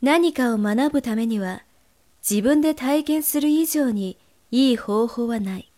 何かを学ぶためには自分で体験する以上にいい方法はない。